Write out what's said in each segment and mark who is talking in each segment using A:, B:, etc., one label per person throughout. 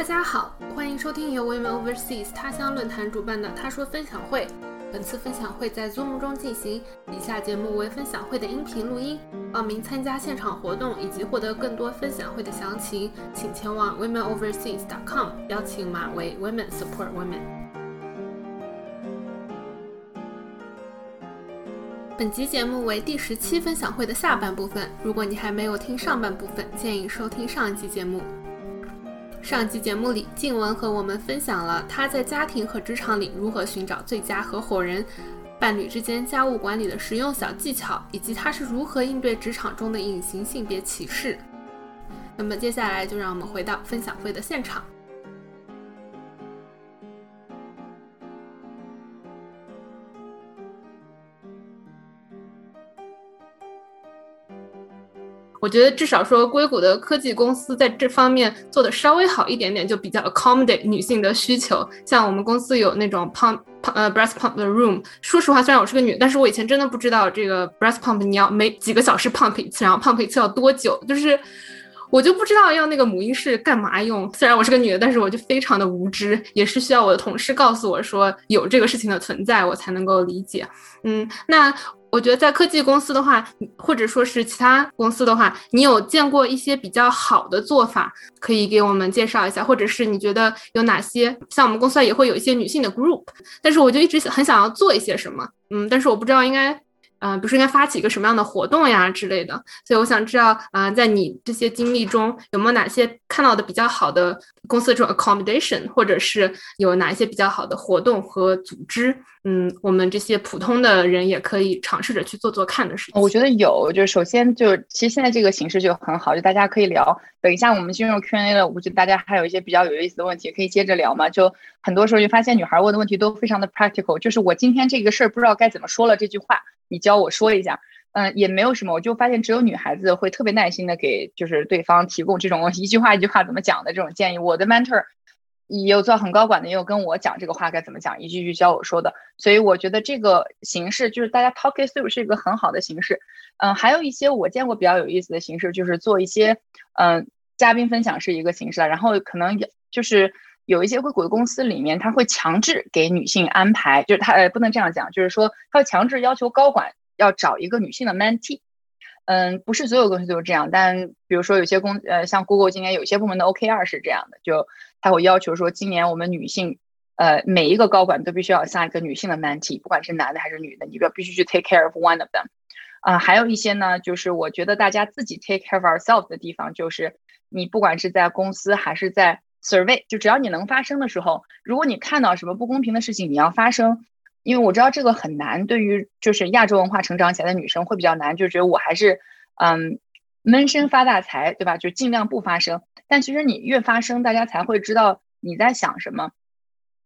A: 大家好，欢迎收听由 Women Overseas 他乡论坛主办的《他说分享会》。本次分享会在 Zoom 中进行，以下节目为分享会的音频录音。报名参加现场活动以及获得更多分享会的详情，请前往 womenoverseas.com，邀请码为 Women Support Women。本集节目为第十期分享会的下半部分。如果你还没有听上半部分，建议收听上一集节目。上期节目里，静雯和我们分享了她在家庭和职场里如何寻找最佳合伙人，伴侣之间家务管理的实用小技巧，以及她是如何应对职场中的隐形性别歧视。那么接下来就让我们回到分享会的现场。我觉得至少说，硅谷的科技公司在这方面做的稍微好一点点，就比较 accommodate 女性的需求。像我们公司有那种 pump 呃 breast pump 的 room。说实话，虽然我是个女，但是我以前真的不知道这个 breast pump 你要每几个小时 pump 一次，然后 pump 一次要多久，就是我就不知道要那个母婴室干嘛用。虽然我是个女的，但是我就非常的无知，也是需要我的同事告诉我说有这个事情的存在，我才能够理解。嗯，那。我觉得在科技公司的话，或者说是其他公司的话，你有见过一些比较好的做法，可以给我们介绍一下，或者是你觉得有哪些？像我们公司也会有一些女性的 group，但是我就一直很想要做一些什么，嗯，但是我不知道应该。嗯，比如说应该发起一个什么样的活动呀之类的，所以我想知道，啊，在你这些经历中有没有哪些看到的比较好的公司的这种 accommodation，或者是有哪一些比较好的活动和组织，嗯，我们这些普通的人也可以尝试着去做做看的事情。
B: 我觉得有，就是首先就其实现在这个形式就很好，就大家可以聊。等一下我们进入 Q&A 了，我觉得大家还有一些比较有意思的问题可以接着聊嘛。就很多时候就发现女孩问的问题都非常的 practical，就是我今天这个事儿不知道该怎么说了这句话。你教我说一下，嗯，也没有什么，我就发现只有女孩子会特别耐心的给就是对方提供这种一句话一句话怎么讲的这种建议。我的 mentor 也有做很高管的，也有跟我讲这个话该怎么讲，一句句教我说的。所以我觉得这个形式就是大家 talk it through 是一个很好的形式。嗯，还有一些我见过比较有意思的形式，就是做一些嗯嘉宾分享是一个形式了，然后可能就是有一些硅谷的公司里面，他会强制给女性安排，就是他呃不能这样讲，就是说他会强制要求高管要找一个女性的 mentee。嗯，不是所有公司都是这样，但比如说有些公呃像 Google 今年有些部门的 OKR 是这样的，就他会要求说今年我们女性呃每一个高管都必须要下一个女性的 mentee，不管是男的还是女的，你要必须去 take care of one of them。啊，还有一些呢，就是我觉得大家自己 take care of ourselves 的地方，就是你不管是在公司还是在。Survey 就只要你能发声的时候，如果你看到什么不公平的事情，你要发声，因为我知道这个很难，对于就是亚洲文化成长起来的女生会比较难，就觉得我还是嗯闷声发大财，对吧？就尽量不发声。但其实你越发声，大家才会知道你在想什么，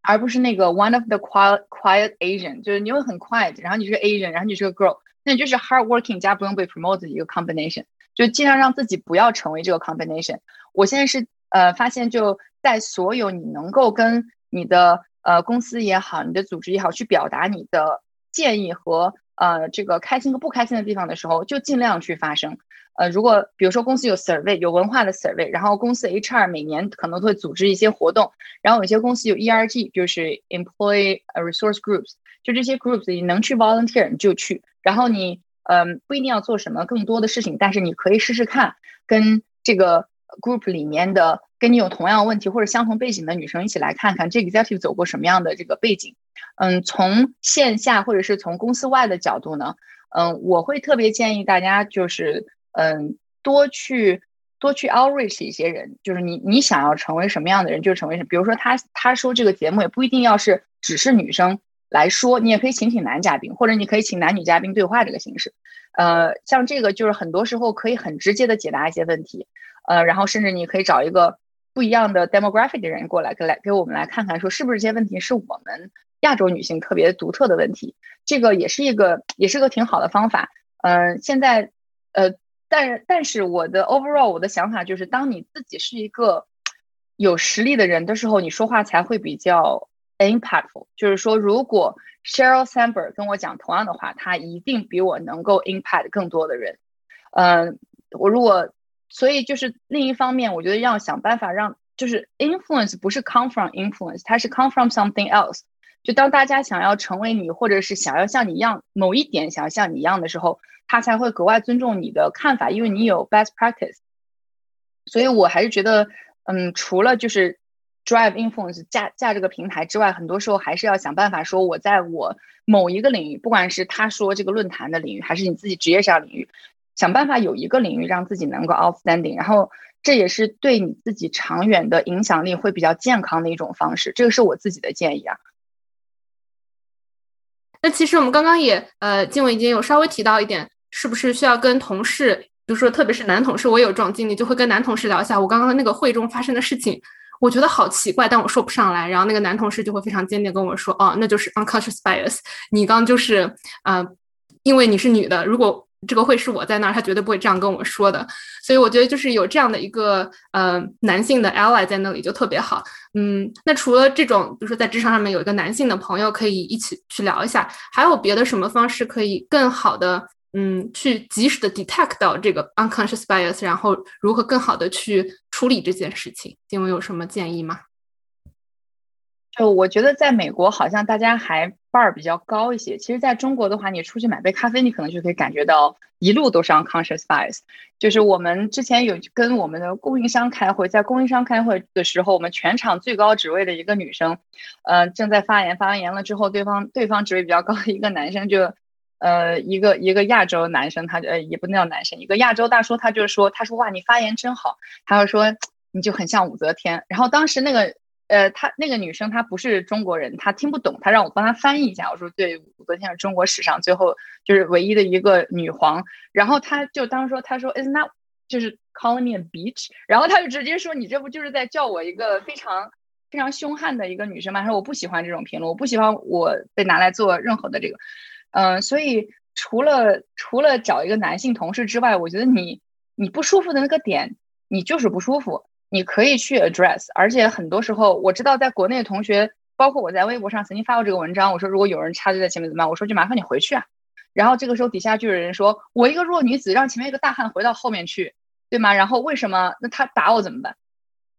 B: 而不是那个 one of the quiet quiet Asian，就是你会很 quiet，然后你是个 Asian，然后你是个 girl，那你就是 hard working 加不用被 promote 的一个 combination，就尽量让自己不要成为这个 combination。我现在是。呃，发现就在所有你能够跟你的呃公司也好，你的组织也好，去表达你的建议和呃这个开心和不开心的地方的时候，就尽量去发声。呃，如果比如说公司有 survey，有文化的 survey，然后公司 HR 每年可能会组织一些活动，然后有些公司有 ERG，就是 employee resource groups，就这些 groups 你能去 volunteer 你就去，然后你嗯不一定要做什么更多的事情，但是你可以试试看跟这个。group 里面的跟你有同样问题或者相同背景的女生一起来看看这个 executive 走过什么样的这个背景。嗯，从线下或者是从公司外的角度呢，嗯，我会特别建议大家就是嗯多去多去 outreach 一些人，就是你你想要成为什么样的人就成为什么。比如说他他说这个节目也不一定要是只是女生来说，你也可以请请男嘉宾，或者你可以请男女嘉宾对话这个形式。呃，像这个就是很多时候可以很直接的解答一些问题。呃，然后甚至你可以找一个不一样的 demographic 的人过来，给来给我们来看看，说是不是这些问题是我们亚洲女性特别独特的问题，这个也是一个也是个挺好的方法。嗯，现在呃，但但是我的 overall 我的想法就是，当你自己是一个有实力的人的时候，你说话才会比较 impactful。就是说，如果 Sheryl Sandberg 跟我讲同样的话，他一定比我能够 impact 更多的人。嗯，我如果所以就是另一方面，我觉得要想办法让就是 influence 不是 come from influence，它是 come from something else。就当大家想要成为你，或者是想要像你一样某一点想要像你一样的时候，他才会格外尊重你的看法，因为你有 best practice。所以我还是觉得，嗯，除了就是 drive influence 架架这个平台之外，很多时候还是要想办法说，我在我某一个领域，不管是他说这个论坛的领域，还是你自己职业上领域，想办法有一个领域让自己能够 outstanding，然后这也是对你自己长远的影响力会比较健康的一种方式。这个是我自己的建议啊。
A: 那其实我们刚刚也呃，静文已经有稍微提到一点，是不是需要跟同事，比如说特别是男同事，我有这种经历，就会跟男同事聊一下我刚刚那个会中发生的事情，我觉得好奇怪，但我说不上来。然后那个男同事就会非常坚定跟我说，哦，那就是 unconscious bias，你刚就是啊，因为你是女的，如果。这个会是我在那儿，他绝对不会这样跟我说的。所以我觉得就是有这样的一个呃男性的 ally 在那里就特别好。嗯，那除了这种，比如说在职场上面有一个男性的朋友可以一起去聊一下，还有别的什么方式可以更好的嗯去及时的 detect 到这个 unconscious bias，然后如何更好的去处理这件事情？金文有什么建议吗？
B: 就我觉得，在美国好像大家还 bar 比较高一些。其实，在中国的话，你出去买杯咖啡，你可能就可以感觉到一路都是 unconscious bias。就是我们之前有跟我们的供应商开会，在供应商开会的时候，我们全场最高职位的一个女生，呃，正在发言，发完言了之后，对方对方职位比较高的一个男生就，呃，一个一个亚洲男生，他就呃也不能叫男生，一个亚洲大叔，他就说，他说哇，你发言真好，他就说你就很像武则天。然后当时那个。呃，她那个女生她不是中国人，她听不懂，她让我帮她翻译一下。我说对，武则天是中国史上最后就是唯一的一个女皇。然后她就当时说，她说 is not 就是 calling me a bitch。然后她就直接说，你这不就是在叫我一个非常非常凶悍的一个女生吗？她说我不喜欢这种评论，我不喜欢我被拿来做任何的这个。嗯，所以除了除了找一个男性同事之外，我觉得你你不舒服的那个点，你就是不舒服。你可以去 address，而且很多时候我知道，在国内的同学，包括我在微博上曾经发过这个文章，我说如果有人插队在前面怎么办？我说就麻烦你回去啊。然后这个时候底下就有人说，我一个弱女子让前面一个大汉回到后面去，对吗？然后为什么？那他打我怎么办？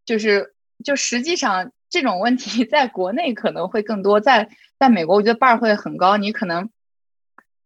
B: 就是就实际上这种问题 在国内可能会更多，在在美国我觉得 bar 会很高，你可能，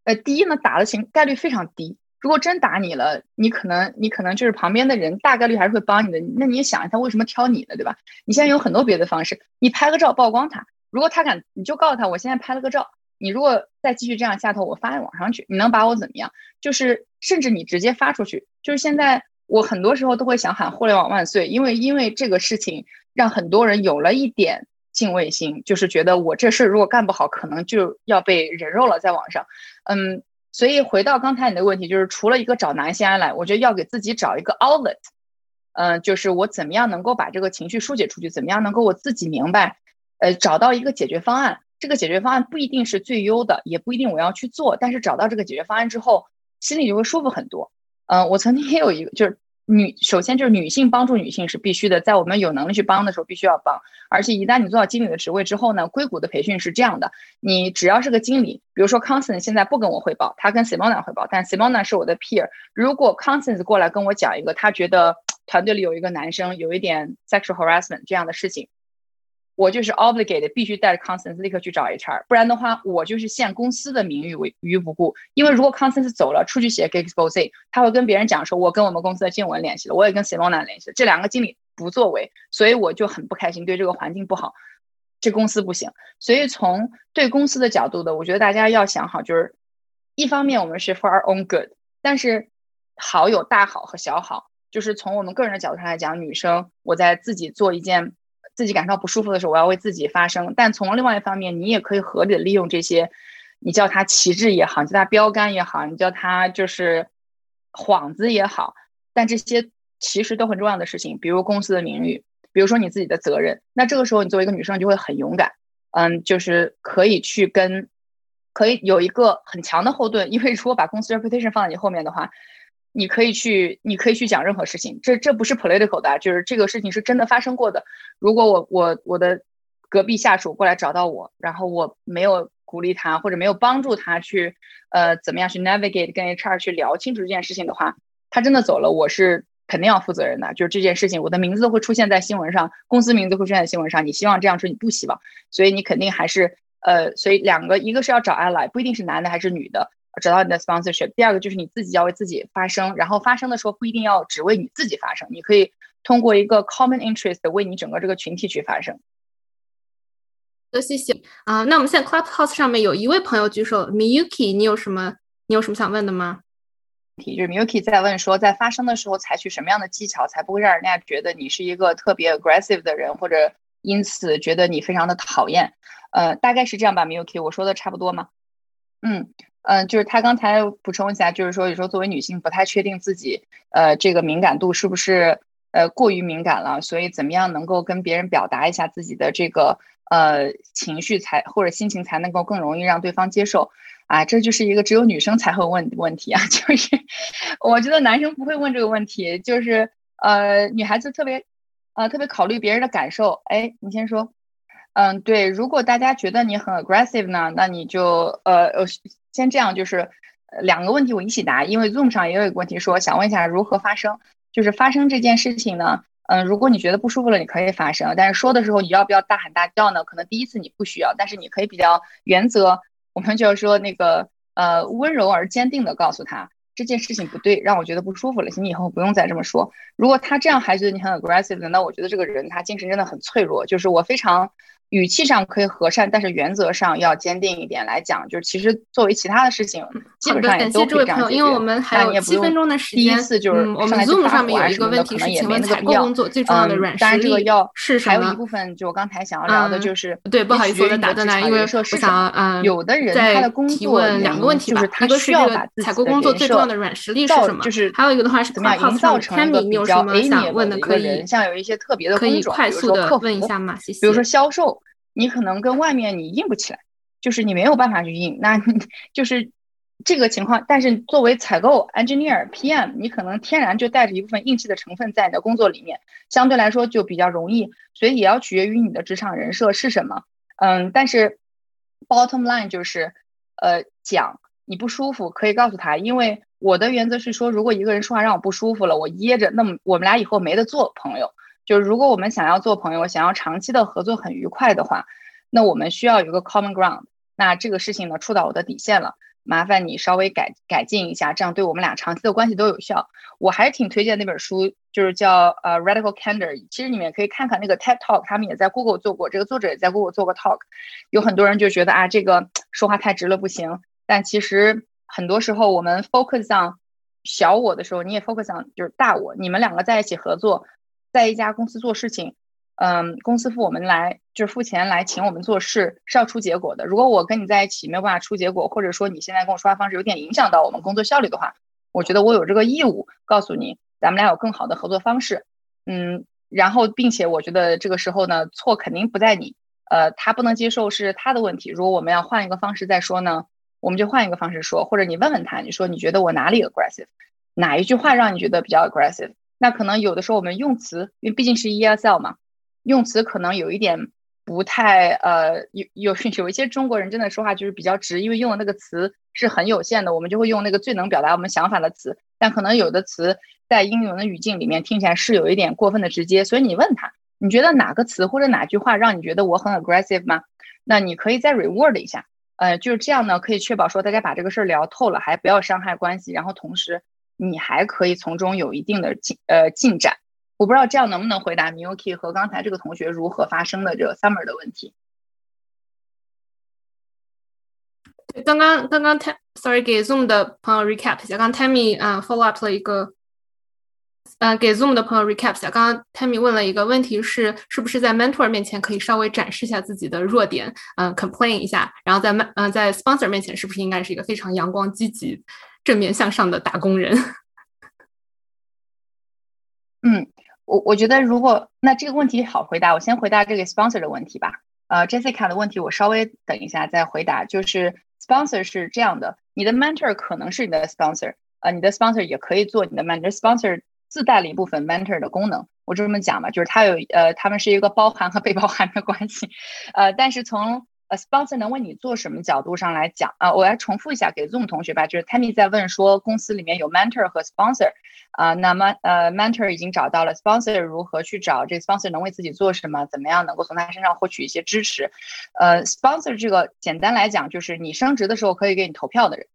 B: 呃，第一呢打的情概率非常低。如果真打你了，你可能你可能就是旁边的人大概率还是会帮你的。那你想一下，为什么挑你呢？对吧？你现在有很多别的方式，你拍个照曝光他。如果他敢，你就告诉他，我现在拍了个照。你如果再继续这样下头，我发在网上去，你能把我怎么样？就是甚至你直接发出去。就是现在我很多时候都会想喊互联网万岁，因为因为这个事情让很多人有了一点敬畏心，就是觉得我这事如果干不好，可能就要被人肉了，在网上。嗯。所以回到刚才你的问题，就是除了一个找男性来，我觉得要给自己找一个 outlet，嗯，就是我怎么样能够把这个情绪疏解出去，怎么样能够我自己明白，呃，找到一个解决方案。这个解决方案不一定是最优的，也不一定我要去做，但是找到这个解决方案之后，心里就会舒服很多。嗯，我曾经也有一个就是。女首先就是女性帮助女性是必须的，在我们有能力去帮的时候必须要帮，而且一旦你做到经理的职位之后呢，硅谷的培训是这样的，你只要是个经理，比如说 Constance 现在不跟我汇报，他跟 Simona 汇报，但 Simona 是我的 peer，如果 Constance 过来跟我讲一个他觉得团队里有一个男生有一点 sexual harassment 这样的事情。我就是 obligated 必须带着 Constance 立刻去找 HR，不然的话，我就是陷公司的名誉为于不顾。因为如果 Constance 走了，出去写 expose，他会跟别人讲说，我跟我们公司的静文联系了，我也跟 Simona 联系了，这两个经理不作为，所以我就很不开心，对这个环境不好，这公司不行。所以从对公司的角度的，我觉得大家要想好，就是一方面我们是 for our own good，但是好有大好和小好，就是从我们个人的角度上来讲，女生我在自己做一件。自己感到不舒服的时候，我要为自己发声。但从另外一方面，你也可以合理的利用这些，你叫它旗帜也好，叫它标杆也好，你叫它就是幌子也好。但这些其实都很重要的事情，比如公司的名誉，比如说你自己的责任。那这个时候，你作为一个女生就会很勇敢，嗯，就是可以去跟，可以有一个很强的后盾。因为如果把公司 reputation 放在你后面的话。你可以去，你可以去讲任何事情，这这不是 political 的，就是这个事情是真的发生过的。如果我我我的隔壁下属过来找到我，然后我没有鼓励他或者没有帮助他去，呃，怎么样去 navigate 跟 HR 去聊清楚这件事情的话，他真的走了，我是肯定要负责任的，就是这件事情，我的名字会出现在新闻上，公司名字会出现在新闻上。你希望这样说，你不希望，所以你肯定还是呃，所以两个，一个是要找 ally，不一定是男的还是女的，找到你的 sponsorship。第二个就是你自己要为自己发声，然后发声的时候不一定要只为你自己发声，你可以通过一个 common interest 为你整个这个群体去发声。
A: 的，谢谢啊。那我们现在 Clubhouse 上面有一位朋友举手，Miyuki，你有什么你有什么想问的吗？
B: 就是 Miyuki 在问说，在发声的时候采取什么样的技巧，才不会让人家觉得你是一个特别 aggressive 的人，或者因此觉得你非常的讨厌。呃，大概是这样吧，Miyuki，我说的差不多吗？嗯嗯，就是他刚才补充一下，就是说有时候作为女性不太确定自己呃这个敏感度是不是呃过于敏感了，所以怎么样能够跟别人表达一下自己的这个呃情绪才或者心情才能够更容易让对方接受。啊，这就是一个只有女生才会问问题啊！就是我觉得男生不会问这个问题，就是呃，女孩子特别呃特别考虑别人的感受。哎，你先说。嗯，对，如果大家觉得你很 aggressive 呢，那你就呃呃先这样，就是两个问题我一起答，因为 Zoom 上也有一个问题说想问一下如何发声，就是发生这件事情呢，嗯，如果你觉得不舒服了，你可以发声，但是说的时候你要不要大喊大叫呢？可能第一次你不需要，但是你可以比较原则。我们就是说那个呃温柔而坚定的告诉他这件事情不对，让我觉得不舒服了，请你以后不用再这么说。如果他这样还觉得你很 aggressive 的，那我觉得这个人他精神真的很脆弱。就是我非常。语气上可以和善，但是原则上要坚定一点来讲。就是其实作为其他的事情，基本上也都可以这样
A: 因为我们还有七分钟的时间。
B: 第一次就是
A: 我们 Zoom 上面有一个问题是，请问采购工作最重要的软实力是什么？
B: 还有一部分就我刚才想要聊的就是，
A: 对，不好意思，我打断了，因为我想嗯，
B: 有的人他的工作
A: 两个问题吧，一个是这个采购工作最重要的软实力是什么？
B: 就是
A: 还有一个的话是
B: 怎么样营造成一个比较 A
A: 问的可以
B: 像有一些特别的
A: 可以快速的问一下嘛？谢谢。
B: 比如说销售。你可能跟外面你硬不起来，就是你没有办法去硬，那就是这个情况。但是作为采购 engineer PM，你可能天然就带着一部分硬气的成分在你的工作里面，相对来说就比较容易。所以也要取决于你的职场人设是什么。嗯，但是 bottom line 就是，呃，讲你不舒服可以告诉他，因为我的原则是说，如果一个人说话让我不舒服了，我噎着，那么我们俩以后没得做朋友。就是如果我们想要做朋友，想要长期的合作很愉快的话，那我们需要有一个 common ground。那这个事情呢，触到我的底线了，麻烦你稍微改改进一下，这样对我们俩长期的关系都有效。我还是挺推荐那本书，就是叫呃 Radical Candor。其实你们也可以看看那个 TED Talk，他们也在 Google 做过，这个作者也在 Google 做过 talk。有很多人就觉得啊，这个 说话太直了不行，但其实很多时候我们 focus on 小我的时候，你也 focus on 就是大我，你们两个在一起合作。在一家公司做事情，嗯，公司付我们来就是付钱来请我们做事是要出结果的。如果我跟你在一起没有办法出结果，或者说你现在跟我说话方式有点影响到我们工作效率的话，我觉得我有这个义务告诉你，咱们俩有更好的合作方式。嗯，然后并且我觉得这个时候呢，错肯定不在你，呃，他不能接受是他的问题。如果我们要换一个方式再说呢，我们就换一个方式说，或者你问问他，你说你觉得我哪里 aggressive，哪一句话让你觉得比较 aggressive？那可能有的时候我们用词，因为毕竟是 ESL 嘛，用词可能有一点不太呃，有有有一些中国人真的说话就是比较直，因为用的那个词是很有限的，我们就会用那个最能表达我们想法的词。但可能有的词在英文的语境里面听起来是有一点过分的直接，所以你问他，你觉得哪个词或者哪句话让你觉得我很 aggressive 吗？那你可以再 reward 一下，呃，就是这样呢，可以确保说大家把这个事儿聊透了，还不要伤害关系，然后同时。你还可以从中有一定的进呃进展，我不知道这样能不能回答 Miyuki 和刚才这个同学如何发生的这个 Summer 的问题。
A: 刚刚刚刚 Sorry 给 Zoom 的朋友 recap 一下，刚 Tammy 啊 follow up 了一个，呃给 Zoom 的朋友 recap 一下，刚刚 Tammy 问了一个问题是，是不是在 Mentor 面前可以稍微展示一下自己的弱点，嗯 complain 一下，然后在嗯在 Sponsor 面前是不是应该是一个非常阳光积极？正面向上的打工人。
B: 嗯，我我觉得如果那这个问题好回答，我先回答这个 sponsor 的问题吧。呃，Jessica 的问题我稍微等一下再回答。就是 sponsor 是这样的，你的 mentor 可能是你的 sponsor，呃，你的 sponsor 也可以做你的 mentor。sponsor 自带了一部分 mentor 的功能，我就这么讲吧，就是它有呃，他们是一个包含和被包含的关系。呃，但是从，sponsor 能为你做什么角度上来讲啊？我来重复一下给 Zoom 同学吧，就是 Tammy 在问说，公司里面有 mentor 和 sponsor 啊，那么呃，mentor 已经找到了，sponsor 如何去找这 sponsor 能为自己做什么？怎么样能够从他身上获取一些支持？呃，sponsor 这个简单来讲就是你升职的时候可以给你投票的人，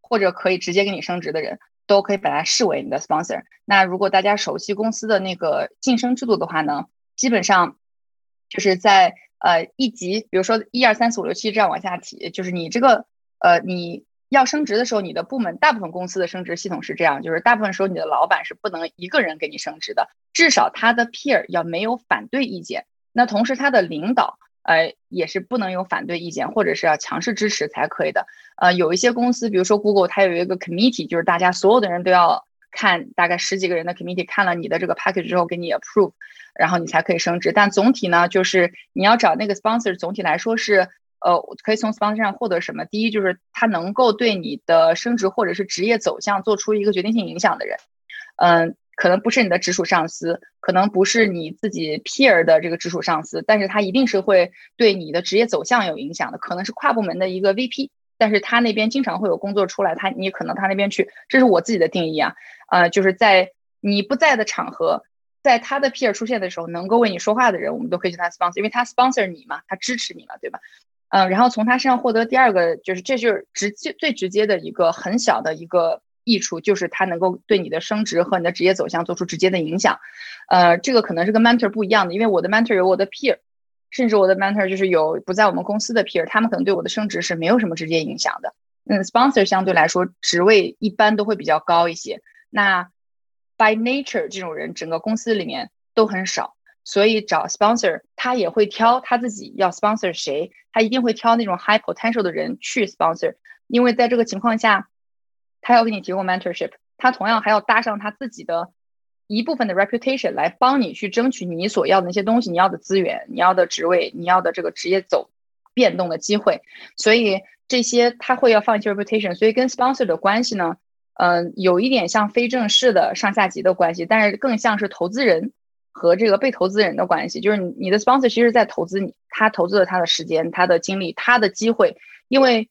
B: 或者可以直接给你升职的人，都可以把它视为你的 sponsor。那如果大家熟悉公司的那个晋升制度的话呢，基本上就是在。呃，一级，比如说一二三四五六七这样往下提，就是你这个呃，你要升职的时候，你的部门大部分公司的升职系统是这样，就是大部分时候你的老板是不能一个人给你升职的，至少他的 peer 要没有反对意见，那同时他的领导呃也是不能有反对意见，或者是要强势支持才可以的。呃，有一些公司，比如说 Google，它有一个 committee，就是大家所有的人都要看，大概十几个人的 committee 看了你的这个 package 之后给你 approve。然后你才可以升职，但总体呢，就是你要找那个 sponsor，总体来说是，呃，可以从 sponsor 上获得什么？第一就是他能够对你的升职或者是职业走向做出一个决定性影响的人，嗯，可能不是你的直属上司，可能不是你自己 peer 的这个直属上司，但是他一定是会对你的职业走向有影响的，可能是跨部门的一个 VP，但是他那边经常会有工作出来，他你可能他那边去，这是我自己的定义啊，呃，就是在你不在的场合。在他的 peer 出现的时候，能够为你说话的人，我们都可以叫他 sponsor，因为他 sponsor 你嘛，他支持你嘛，对吧？嗯，然后从他身上获得第二个，就是这就是直接最直接的一个很小的一个益处，就是他能够对你的升职和你的职业走向做出直接的影响。呃，这个可能是跟 mentor 不一样的，因为我的 mentor 有我的 peer，甚至我的 mentor 就是有不在我们公司的 peer，他们可能对我的升职是没有什么直接影响的。嗯，sponsor 相对来说职位一般都会比较高一些。那 By nature，这种人整个公司里面都很少，所以找 sponsor，他也会挑他自己要 sponsor 谁，他一定会挑那种 high potential 的人去 sponsor，因为在这个情况下，他要给你提供 mentorship，他同样还要搭上他自己的一部分的 reputation 来帮你去争取你所要的那些东西，你要的资源，你要的职位，你要的这个职业走变动的机会，所以这些他会要放一些 reputation，所以跟 sponsor 的关系呢？嗯，有一点像非正式的上下级的关系，但是更像是投资人和这个被投资人的关系。就是你你的 sponsor 其实在投资你，他投资了他的时间、他的精力、他的机会。因为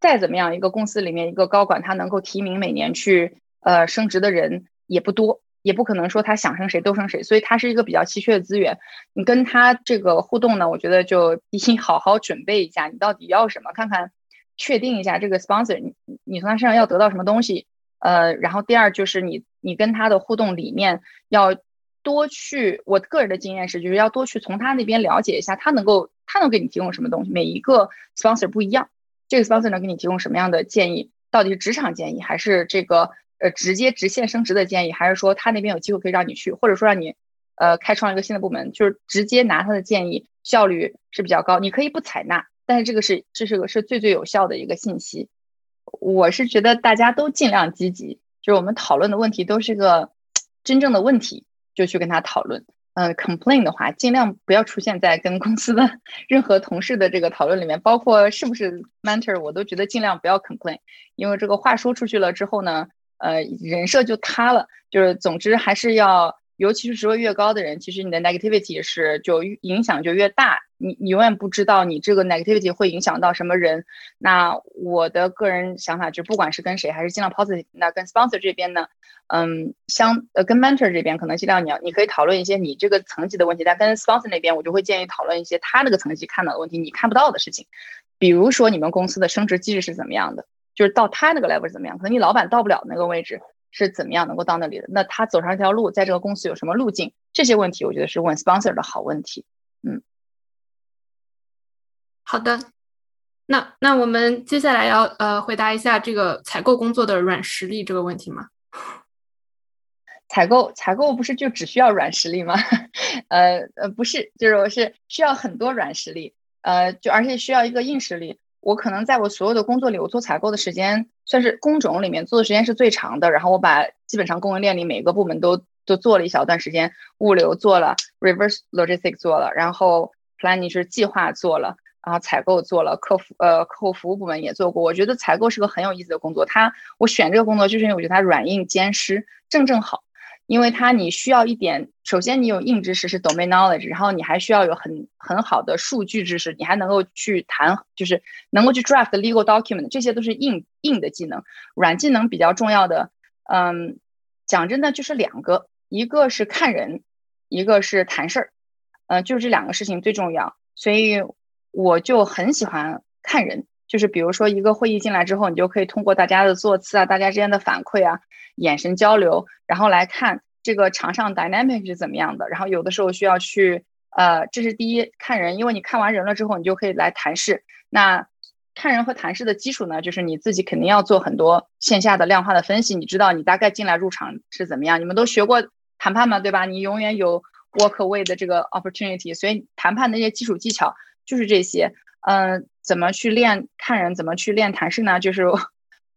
B: 再怎么样，一个公司里面一个高管，他能够提名每年去呃升职的人也不多，也不可能说他想升谁都升谁，所以他是一个比较稀缺的资源。你跟他这个互动呢，我觉得就第一好好准备一下，你到底要什么，看看。确定一下这个 sponsor，你你从他身上要得到什么东西，呃，然后第二就是你你跟他的互动里面要多去，我个人的经验是，就是要多去从他那边了解一下，他能够他能给你提供什么东西。每一个 sponsor 不一样，这个 sponsor 能给你提供什么样的建议？到底是职场建议，还是这个呃直接直线升职的建议，还是说他那边有机会可以让你去，或者说让你呃开创一个新的部门，就是直接拿他的建议，效率是比较高，你可以不采纳。但是这个是这是个是最最有效的一个信息，我是觉得大家都尽量积极，就是我们讨论的问题都是个真正的问题，就去跟他讨论。嗯，complain 的话，尽量不要出现在跟公司的任何同事的这个讨论里面，包括是不是 mentor，我都觉得尽量不要 complain，因为这个话说出去了之后呢，呃，人设就塌了。就是总之还是要。尤其是职位越高的人，其实你的 negativity 是就影响就越大。你你永远不知道你这个 negativity 会影响到什么人。那我的个人想法就不管是跟谁，还是尽量 positive。那跟 sponsor 这边呢，嗯，相呃跟 mentor 这边可能尽量你要你可以讨论一些你这个层级的问题，但跟 sponsor 那边我就会建议讨论一些他那个层级看到的问题，你看不到的事情。比如说你们公司的升职机制是怎么样的，就是到他那个 level 是怎么样，可能你老板到不了那个位置。是怎么样能够到那里的？那他走上这条路，在这个公司有什么路径？这些问题，我觉得是问 sponsor 的好问题。嗯，
A: 好的。那那我们接下来要呃回答一下这个采购工作的软实力这个问题吗？
B: 采购采购不是就只需要软实力吗？呃呃，不是，就是我是需要很多软实力，呃，就而且需要一个硬实力。我可能在我所有的工作里，我做采购的时间算是工种里面做的时间是最长的。然后我把基本上供应链里每个部门都都做了一小段时间，物流做了，reverse logistics 做了，然后 planning 是计划做了，然后采购做了，客服呃客户服务部门也做过。我觉得采购是个很有意思的工作。它我选这个工作就是因为我觉得它软硬兼施，正正好。因为它你需要一点，首先你有硬知识是 domain knowledge，然后你还需要有很很好的数据知识，你还能够去谈，就是能够去 draft legal document，这些都是硬硬的技能。软技能比较重要的，嗯，讲真的就是两个，一个是看人，一个是谈事儿，呃，就是这两个事情最重要。所以我就很喜欢看人，就是比如说一个会议进来之后，你就可以通过大家的座次啊，大家之间的反馈啊。眼神交流，然后来看这个场上 dynamic 是怎么样的。然后有的时候需要去，呃，这是第一看人，因为你看完人了之后，你就可以来谈事。那看人和谈事的基础呢，就是你自己肯定要做很多线下的量化的分析。你知道你大概进来入场是怎么样？你们都学过谈判嘛，对吧？你永远有 walk away 的这个 opportunity，所以谈判那些基础技巧就是这些。嗯，怎么去练看人？怎么去练谈事呢？就是。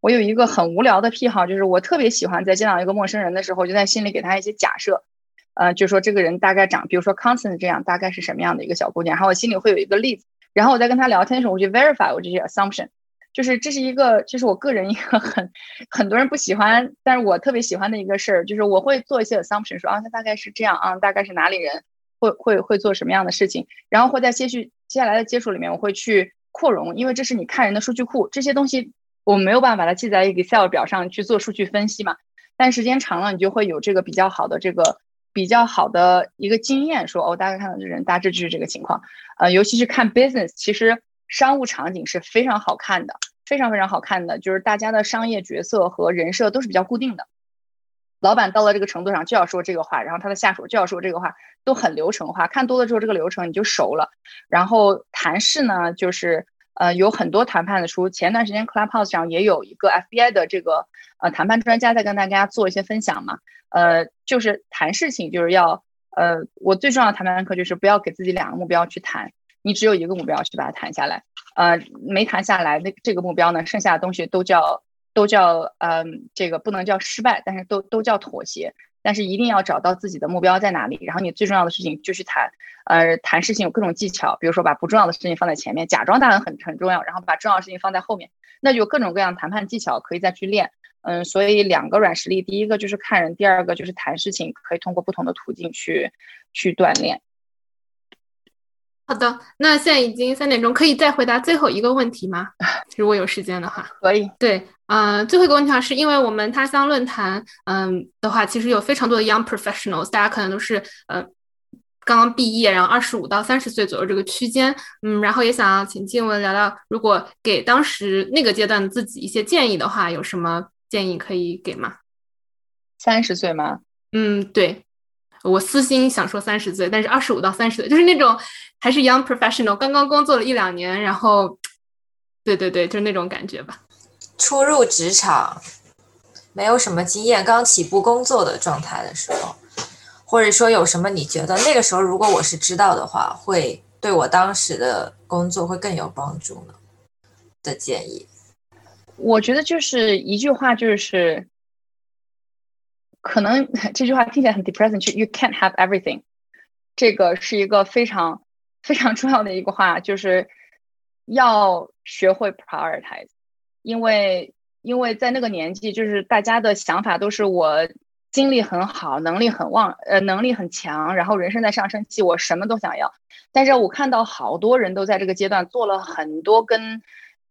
B: 我有一个很无聊的癖好，就是我特别喜欢在见到一个陌生人的时候，就在心里给他一些假设，呃，就说这个人大概长，比如说 Constant 这样，大概是什么样的一个小姑娘，然后我心里会有一个例子，然后我在跟他聊天的时候，我去 verify 我这些 assumption，就是这是一个，这是我个人一个 很很多人不喜欢，但是我特别喜欢的一个事儿，就是我会做一些 assumption，说啊，他大概是这样啊，大概是哪里人，会会会做什么样的事情，然后会在接续接下来的接触里面，我会去扩容，因为这是你看人的数据库，这些东西。我们没有办法把它记在 Excel 表上去做数据分析嘛，但时间长了，你就会有这个比较好的这个比较好的一个经验，说哦，大概看到这人大致就是这个情况。呃，尤其是看 business，其实商务场景是非常好看的，非常非常好看的，就是大家的商业角色和人设都是比较固定的。老板到了这个程度上就要说这个话，然后他的下属就要说这个话，都很流程化。看多了之后，这个流程你就熟了。然后谈事呢，就是。呃，有很多谈判的书。前段时间 Clubhouse 上也有一个 FBI 的这个呃谈判专家在跟大家做一些分享嘛。呃，就是谈事情就是要呃，我最重要的谈判课就是不要给自己两个目标去谈，你只有一个目标去把它谈下来。呃，没谈下来那这个目标呢，剩下的东西都叫都叫嗯，这个不能叫失败，但是都都叫妥协。但是一定要找到自己的目标在哪里，然后你最重要的事情就去谈，呃，谈事情有各种技巧，比如说把不重要的事情放在前面，假装它很很很重要，然后把重要的事情放在后面，那就各种各样谈判技巧可以再去练。嗯，所以两个软实力，第一个就是看人，第二个就是谈事情，可以通过不同的途径去去锻炼。
A: 好的，那现在已经三点钟，可以再回答最后一个问题吗？如果有时间的话，
B: 可以。
A: 对，嗯，最后一个问题啊，是因为我们他乡论坛，嗯的话，其实有非常多的 young professionals，大家可能都是呃刚刚毕业，然后二十五到三十岁左右这个区间，嗯，然后也想要请静文聊聊，如果给当时那个阶段的自己一些建议的话，有什么建议可以给吗？
B: 三十岁吗？
A: 嗯，对。我私心想说三十岁，但是二十五到三十岁就是那种还是 young professional，刚刚工作了一两年，然后，对对对，就是那种感觉吧。
C: 初入职场，没有什么经验，刚起步工作的状态的时候，或者说有什么你觉得那个时候如果我是知道的话，会对我当时的工作会更有帮助呢？的建议，
B: 我觉得就是一句话，就是。可能 这句话听起来很 depressing，就 you can't have everything，这个是一个非常非常 重要的一个话，就是要学会 prioritize，因为因为在那个年纪，就是大家的想法都是我精力很好，能力很旺，呃，能力很强，然后人生在上升期，我什么都想要。但是我看到好多人都在这个阶段做了很多跟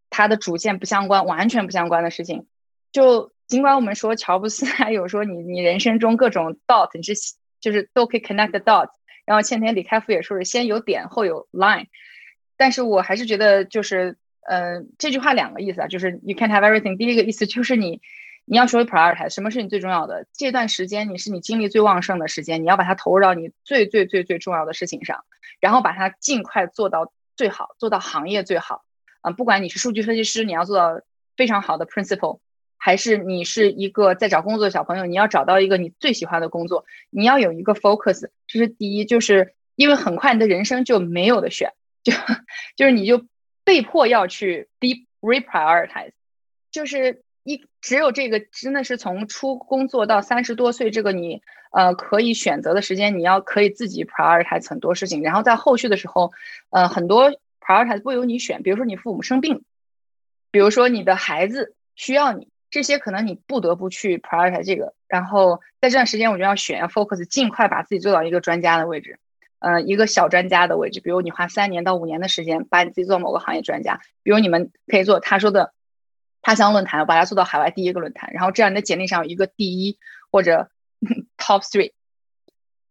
B: 他的主线不相关、完全不相关的事情，就。尽管我们说乔布斯还有说你你人生中各种 dot 你是就是都可以 connect the dot，然后前天李开复也说是先有点后有 line，但是我还是觉得就是呃这句话两个意思啊，就是 you can't have everything。第一个意思就是你你要学会 prioritize，什么是你最重要的？这段时间你是你精力最旺盛的时间，你要把它投入到你最最最最重要的事情上，然后把它尽快做到最好，做到行业最好。嗯，不管你是数据分析师，你要做到非常好的 principle。还是你是一个在找工作的小朋友，你要找到一个你最喜欢的工作，你要有一个 focus，这是第一，就是因为很快你的人生就没有的选，就就是你就被迫要去 be reprioritize，就是一只有这个真的是从出工作到三十多岁这个你呃可以选择的时间，你要可以自己 prioritize 很多事情，然后在后续的时候，呃很多 prioritize 不由你选，比如说你父母生病，比如说你的孩子需要你。这些可能你不得不去 prioritize 这个。然后在这段时间，我就要选要 focus，尽快把自己做到一个专家的位置，呃，一个小专家的位置。比如你花三年到五年的时间，把你自己做某个行业专家。比如你们可以做他说的他乡论坛，把它做到海外第一个论坛。然后这样你的简历上有一个第一或者 top three。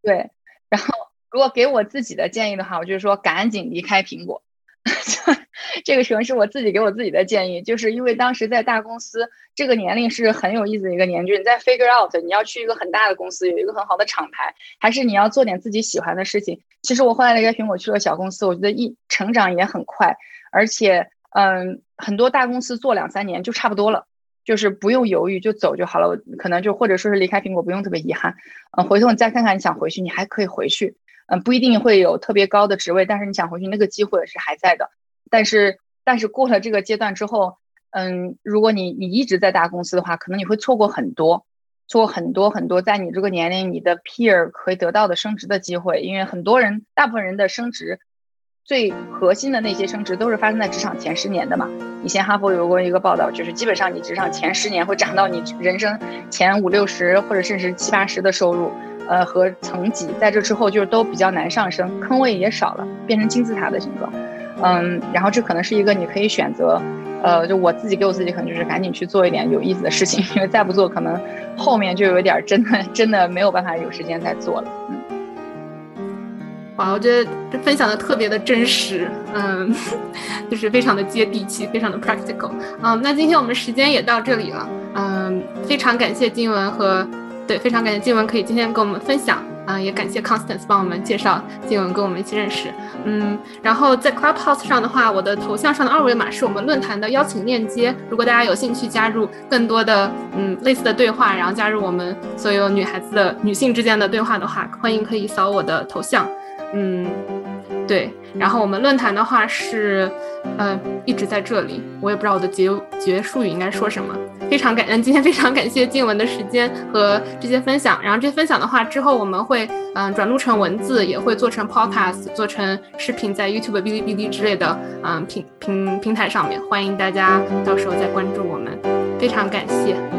B: 对，然后如果给我自己的建议的话，我就是说赶紧离开苹果。这个可能是我自己给我自己的建议，就是因为当时在大公司，这个年龄是很有意思的一个年纪。你在 figure out 你要去一个很大的公司，有一个很好的厂牌，还是你要做点自己喜欢的事情。其实我后来离开苹果去了小公司，我觉得一成长也很快，而且嗯，很多大公司做两三年就差不多了，就是不用犹豫就走就好了。可能就或者说是离开苹果不用特别遗憾，嗯，回头你再看看你想回去，你还可以回去。嗯，不一定会有特别高的职位，但是你想回去，那个机会是还在的。但是，但是过了这个阶段之后，嗯，如果你你一直在大公司的话，可能你会错过很多，错过很多很多在你这个年龄你的 peer 可以得到的升职的机会。因为很多人，大部分人的升职，最核心的那些升职都是发生在职场前十年的嘛。以前哈佛有过一个报道，就是基本上你职场前十年会涨到你人生前五六十或者甚至七八十的收入。呃，和层级在这之后就是都比较难上升，坑位也少了，变成金字塔的形状。嗯，然后这可能是一个你可以选择，呃，就我自己给我自己可能就是赶紧去做一点有意思的事情，因为再不做，可能后面就有点真的真的没有办法有时间再做了。嗯，
A: 哇，我觉得这分享的特别的真实，嗯，就是非常的接地气，非常的 practical。嗯，那今天我们时间也到这里了，嗯，非常感谢金文和。对，非常感谢静文可以今天跟我们分享，啊，也感谢 Constance 帮我们介绍静文，跟我们一起认识，嗯，然后在 Clubhouse 上的话，我的头像上的二维码是我们论坛的邀请链接，如果大家有兴趣加入更多的嗯类似的对话，然后加入我们所有女孩子的女性之间的对话的话，欢迎可以扫我的头像，嗯，对，然后我们论坛的话是，呃，一直在这里，我也不知道我的结结束语应该说什么。非常感恩，今天非常感谢静文的时间和这些分享。然后这些分享的话，之后我们会嗯转录成文字，也会做成 podcast，做成视频，在 YouTube、哔哩哔哩之类的嗯平平平台上面。欢迎大家到时候再关注我们，非常感谢。